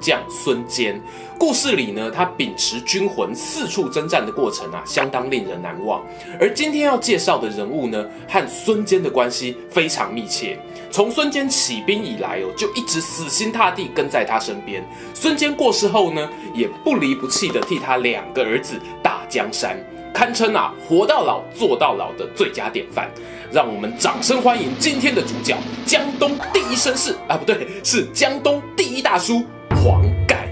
将孙坚，故事里呢，他秉持军魂四处征战的过程啊，相当令人难忘。而今天要介绍的人物呢，和孙坚的关系非常密切。从孙坚起兵以来哦，就一直死心塌地跟在他身边。孙坚过世后呢，也不离不弃地替他两个儿子打江山，堪称啊活到老做到老的最佳典范。让我们掌声欢迎今天的主角，江东第一绅士啊，不对，是江东第一大叔。黄盖。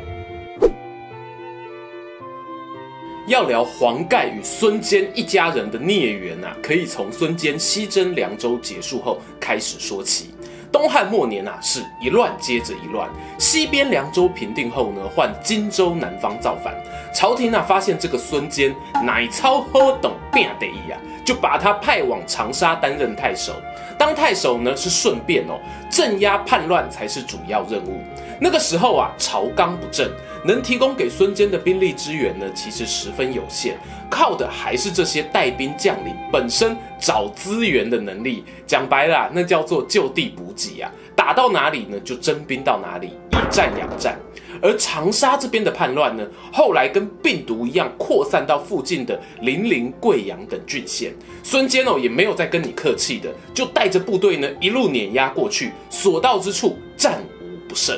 要聊黄盖与孙坚一家人的孽缘啊，可以从孙坚西征凉州结束后开始说起。东汉末年啊，是一乱接着一乱。西边凉州平定后呢，换荆州南方造反。朝廷啊，发现这个孙坚乃超好懂变得意啊，就把他派往长沙担任太守。当太守呢，是顺便哦，镇压叛乱才是主要任务。那个时候啊，朝纲不正，能提供给孙坚的兵力支援呢，其实十分有限，靠的还是这些带兵将领本身找资源的能力。讲白了，那叫做就地补给啊，打到哪里呢，就征兵到哪里，以战养战。而长沙这边的叛乱呢，后来跟病毒一样扩散到附近的零陵、贵阳等郡县。孙坚哦，也没有再跟你客气的，就带着部队呢，一路碾压过去，所到之处战无不胜。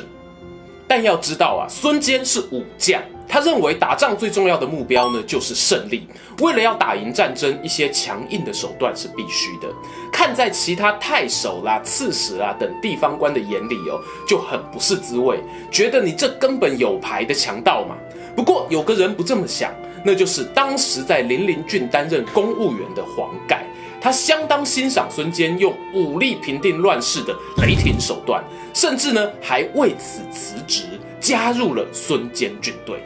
但要知道啊，孙坚是武将，他认为打仗最重要的目标呢，就是胜利。为了要打赢战争，一些强硬的手段是必须的。看在其他太守啦、刺史啦等地方官的眼里哦，就很不是滋味，觉得你这根本有牌的强盗嘛。不过有个人不这么想，那就是当时在零陵郡担任公务员的黄盖。他相当欣赏孙坚用武力平定乱世的雷霆手段，甚至呢还为此辞职，加入了孙坚军队。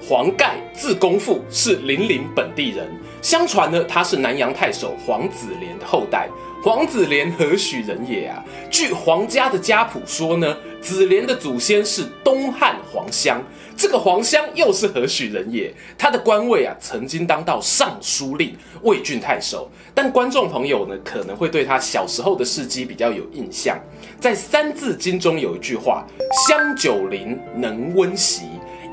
黄盖字公父，是零陵本地人。相传呢，他是南阳太守黄子廉的后代。黄子廉何许人也啊？据黄家的家谱说呢，子廉的祖先是东汉黄香。这个黄香又是何许人也？他的官位啊，曾经当到尚书令、魏郡太守。但观众朋友呢，可能会对他小时候的事迹比较有印象。在《三字经》中有一句话：“香九龄，能温席。”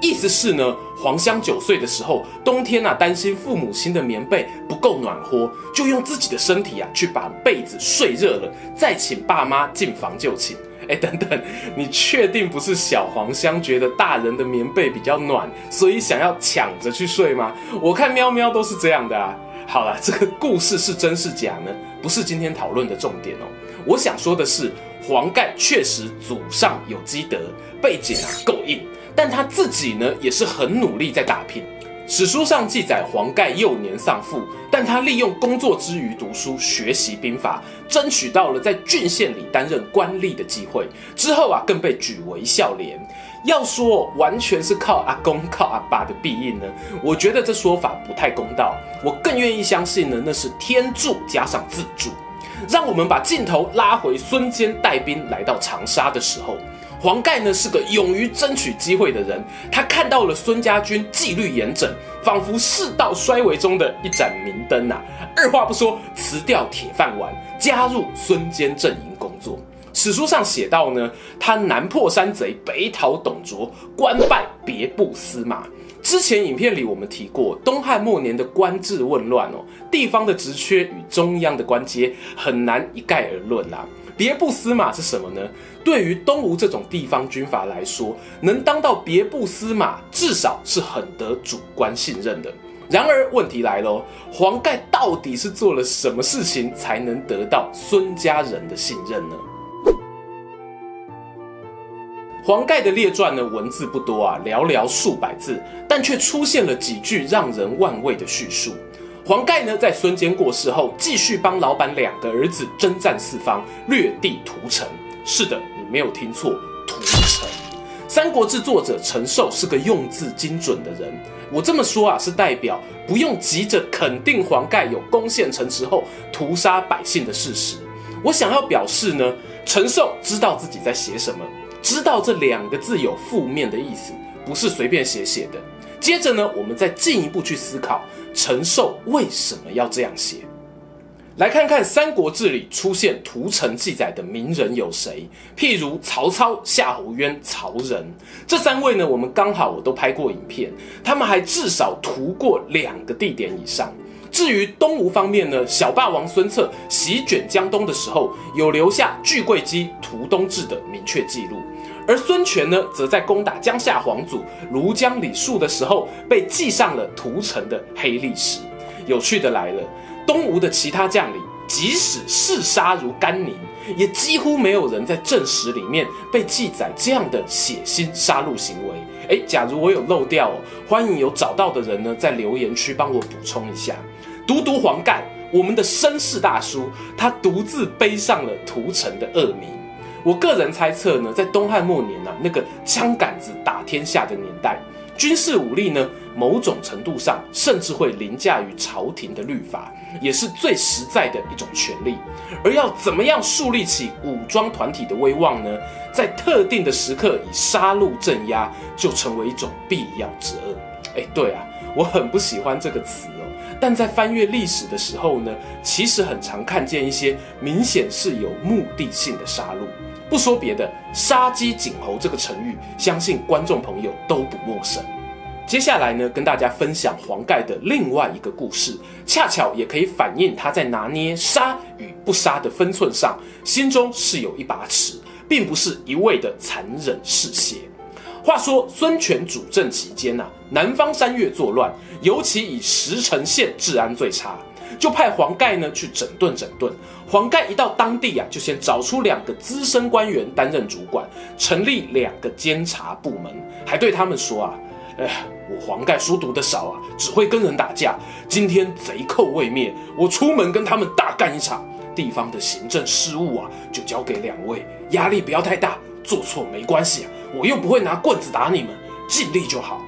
意思是呢，黄香九岁的时候，冬天啊，担心父母亲的棉被不够暖和，就用自己的身体啊，去把被子睡热了，再请爸妈进房就寝。哎，等等，你确定不是小黄香觉得大人的棉被比较暖，所以想要抢着去睡吗？我看喵喵都是这样的啊。好了，这个故事是真是假呢？不是今天讨论的重点哦。我想说的是，黄盖确实祖上有积德，背景啊够硬。但他自己呢，也是很努力在打拼。史书上记载，黄盖幼年丧父，但他利用工作之余读书学习兵法，争取到了在郡县里担任官吏的机会。之后啊，更被举为孝廉。要说完全是靠阿公靠阿爸的庇荫呢，我觉得这说法不太公道。我更愿意相信呢，那是天助加上自助。让我们把镜头拉回孙坚带兵来到长沙的时候。黄盖呢是个勇于争取机会的人，他看到了孙家军纪律严整，仿佛世道衰微中的一盏明灯啊！二话不说，辞掉铁饭碗，加入孙坚阵营工作。史书上写道呢，他南破山贼，北讨董卓，官拜别部司马。之前影片里我们提过，东汉末年的官制混乱哦，地方的职缺与中央的官阶很难一概而论啦。别部司马是什么呢？对于东吴这种地方军阀来说，能当到别部司马，至少是很得主官信任的。然而问题来了，黄盖到底是做了什么事情才能得到孙家人的信任呢？黄盖的列传呢，文字不多啊，寥寥数百字，但却出现了几句让人万味的叙述。黄盖呢，在孙坚过世后，继续帮老板两个儿子征战四方，掠地屠城。是的，你没有听错，屠城三国志》作者陈寿是个用字精准的人。我这么说啊，是代表不用急着肯定黄盖有攻陷城池后屠杀百姓的事实。我想要表示呢，陈寿知道自己在写什么，知道这两个字有负面的意思，不是随便写写的。接着呢，我们再进一步去思考陈寿为什么要这样写。来看看《三国志》里出现屠城记载的名人有谁？譬如曹操、夏侯渊、曹仁这三位呢，我们刚好我都拍过影片，他们还至少屠过两个地点以上。至于东吴方面呢，小霸王孙策席卷江东的时候，有留下巨贵姬屠东至的明确记录；而孙权呢，则在攻打江夏皇祖庐江李树的时候，被记上了屠城的黑历史。有趣的来了。东吴的其他将领，即使嗜杀如甘宁，也几乎没有人在正史里面被记载这样的血腥杀戮行为。诶，假如我有漏掉哦，欢迎有找到的人呢，在留言区帮我补充一下。独独黄盖，我们的绅士大叔，他独自背上了屠城的恶名。我个人猜测呢，在东汉末年啊，那个枪杆子打天下的年代。军事武力呢，某种程度上甚至会凌驾于朝廷的律法，也是最实在的一种权力。而要怎么样树立起武装团体的威望呢？在特定的时刻以杀戮镇压，就成为一种必要之恶。哎，对啊，我很不喜欢这个词。但在翻阅历史的时候呢，其实很常看见一些明显是有目的性的杀戮。不说别的，“杀鸡儆猴”这个成语，相信观众朋友都不陌生。接下来呢，跟大家分享黄盖的另外一个故事，恰巧也可以反映他在拿捏杀与不杀的分寸上，心中是有一把尺，并不是一味的残忍嗜血。话说孙权主政期间呐、南方山岳作乱，尤其以石城县治安最差。就派黄盖呢去整顿整顿。黄盖一到当地啊，就先找出两个资深官员担任主管，成立两个监察部门，还对他们说啊，哎，我黄盖书读得少啊，只会跟人打架。今天贼寇未灭，我出门跟他们大干一场。地方的行政事务啊，就交给两位，压力不要太大，做错没关系啊，我又不会拿棍子打你们，尽力就好。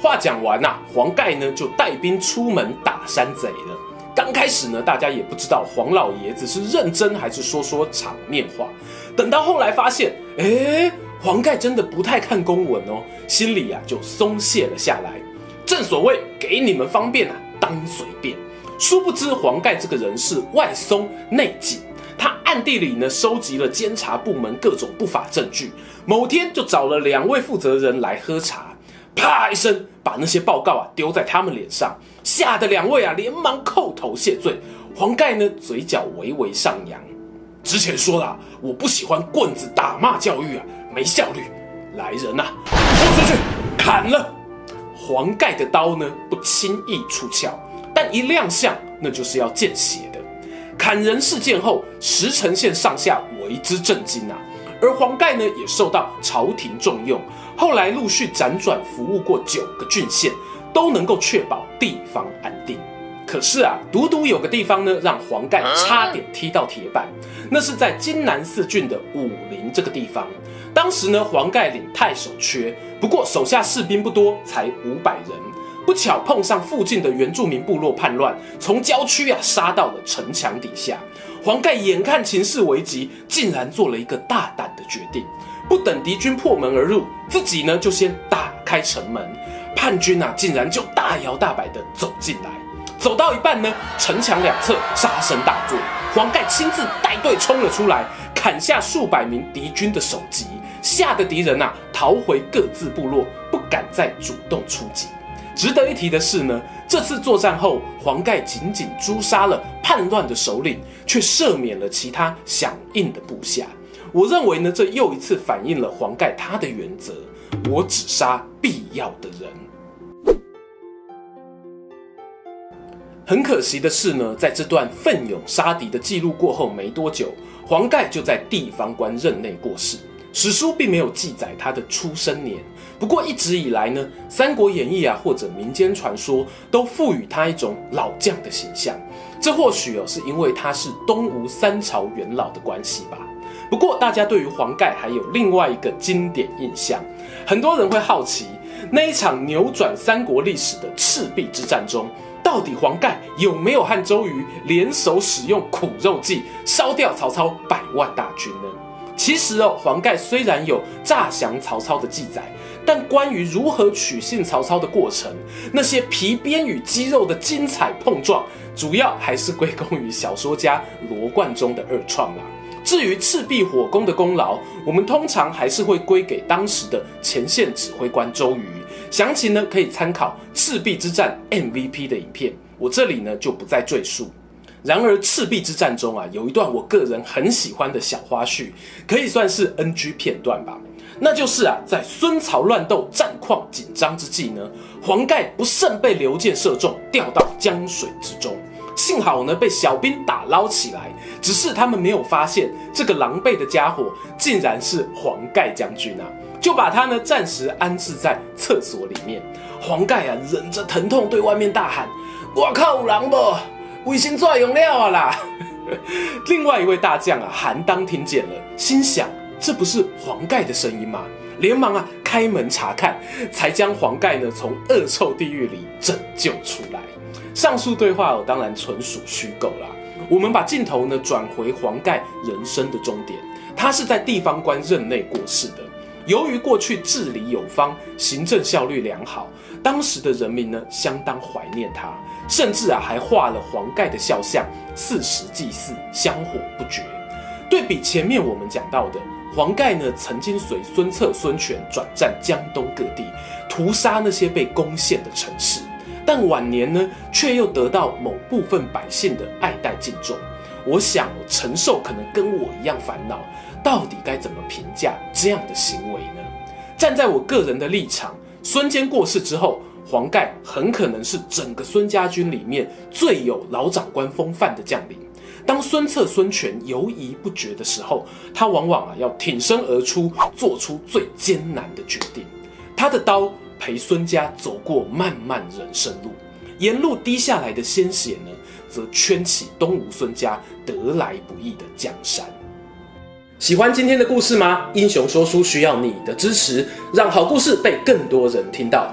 话讲完呐、啊，黄盖呢就带兵出门打山贼了。刚开始呢，大家也不知道黄老爷子是认真还是说说场面话。等到后来发现，哎，黄盖真的不太看公文哦，心里、啊、就松懈了下来。正所谓给你们方便啊，当随便。殊不知黄盖这个人是外松内紧，他暗地里呢收集了监察部门各种不法证据。某天就找了两位负责人来喝茶，啪一声把那些报告啊丢在他们脸上。吓得两位啊，连忙叩头谢罪。黄盖呢，嘴角微微上扬。之前说了，我不喜欢棍子打骂教育啊，没效率。来人呐、啊，拖出去砍了。黄盖的刀呢，不轻易出鞘，但一亮相，那就是要见血的。砍人事件后，石城县上下为之震惊啊。而黄盖呢，也受到朝廷重用，后来陆续辗转服务过九个郡县。都能够确保地方安定，可是啊，独独有个地方呢，让黄盖差点踢到铁板，那是在今南四郡的武陵这个地方。当时呢，黄盖领太守缺，不过手下士兵不多，才五百人。不巧碰上附近的原住民部落叛乱，从郊区啊杀到了城墙底下。黄盖眼看情势危急，竟然做了一个大胆的决定，不等敌军破门而入，自己呢就先打开城门。叛军啊，竟然就大摇大摆地走进来，走到一半呢，城墙两侧杀声大作，黄盖亲自带队冲了出来，砍下数百名敌军的首级，吓得敌人呐、啊、逃回各自部落，不敢再主动出击。值得一提的是呢，这次作战后，黄盖仅仅诛杀了叛乱的首领，却赦免了其他响应的部下。我认为呢，这又一次反映了黄盖他的原则：我只杀必要的人。很可惜的是呢，在这段奋勇杀敌的记录过后没多久，黄盖就在地方官任内过世。史书并没有记载他的出生年，不过一直以来呢，《三国演义》啊或者民间传说都赋予他一种老将的形象。这或许哦是因为他是东吴三朝元老的关系吧。不过，大家对于黄盖还有另外一个经典印象，很多人会好奇，那一场扭转三国历史的赤壁之战中，到底黄盖有没有和周瑜联手使用苦肉计，烧掉曹操百万大军呢？其实哦，黄盖虽然有诈降曹操的记载，但关于如何取信曹操的过程，那些皮鞭与肌肉的精彩碰撞，主要还是归功于小说家罗贯中的二创啦。至于赤壁火攻的功劳，我们通常还是会归给当时的前线指挥官周瑜。详情呢，可以参考赤壁之战 MVP 的影片，我这里呢就不再赘述。然而赤壁之战中啊，有一段我个人很喜欢的小花絮，可以算是 NG 片段吧。那就是啊，在孙曹乱斗、战况紧张之际呢，黄盖不慎被刘建射中，掉到江水之中。幸好呢，被小兵打捞起来，只是他们没有发现这个狼狈的家伙竟然是黄盖将军啊，就把他呢暂时安置在厕所里面。黄盖啊，忍着疼痛对外面大喊：“我靠，有狼不？卫生纸用料啊啦！” 另外一位大将啊，韩当听见了，心想：这不是黄盖的声音吗？连忙啊开门查看，才将黄盖呢从恶臭地狱里拯救出来。上述对话哦，当然纯属虚构啦。我们把镜头呢转回黄盖人生的终点，他是在地方官任内过世的。由于过去治理有方，行政效率良好，当时的人民呢相当怀念他，甚至啊还画了黄盖的肖像，四时祭祀，香火不绝。对比前面我们讲到的，黄盖呢曾经随孙策、孙权转战江东各地，屠杀那些被攻陷的城市。但晚年呢，却又得到某部分百姓的爱戴敬重。我想陈寿可能跟我一样烦恼，到底该怎么评价这样的行为呢？站在我个人的立场，孙坚过世之后，黄盖很可能是整个孙家军里面最有老长官风范的将领。当孙策、孙权犹疑不决的时候，他往往啊要挺身而出，做出最艰难的决定。他的刀。陪孙家走过漫漫人生路，沿路滴下来的鲜血呢，则圈起东吴孙家得来不易的江山。喜欢今天的故事吗？英雄说书需要你的支持，让好故事被更多人听到。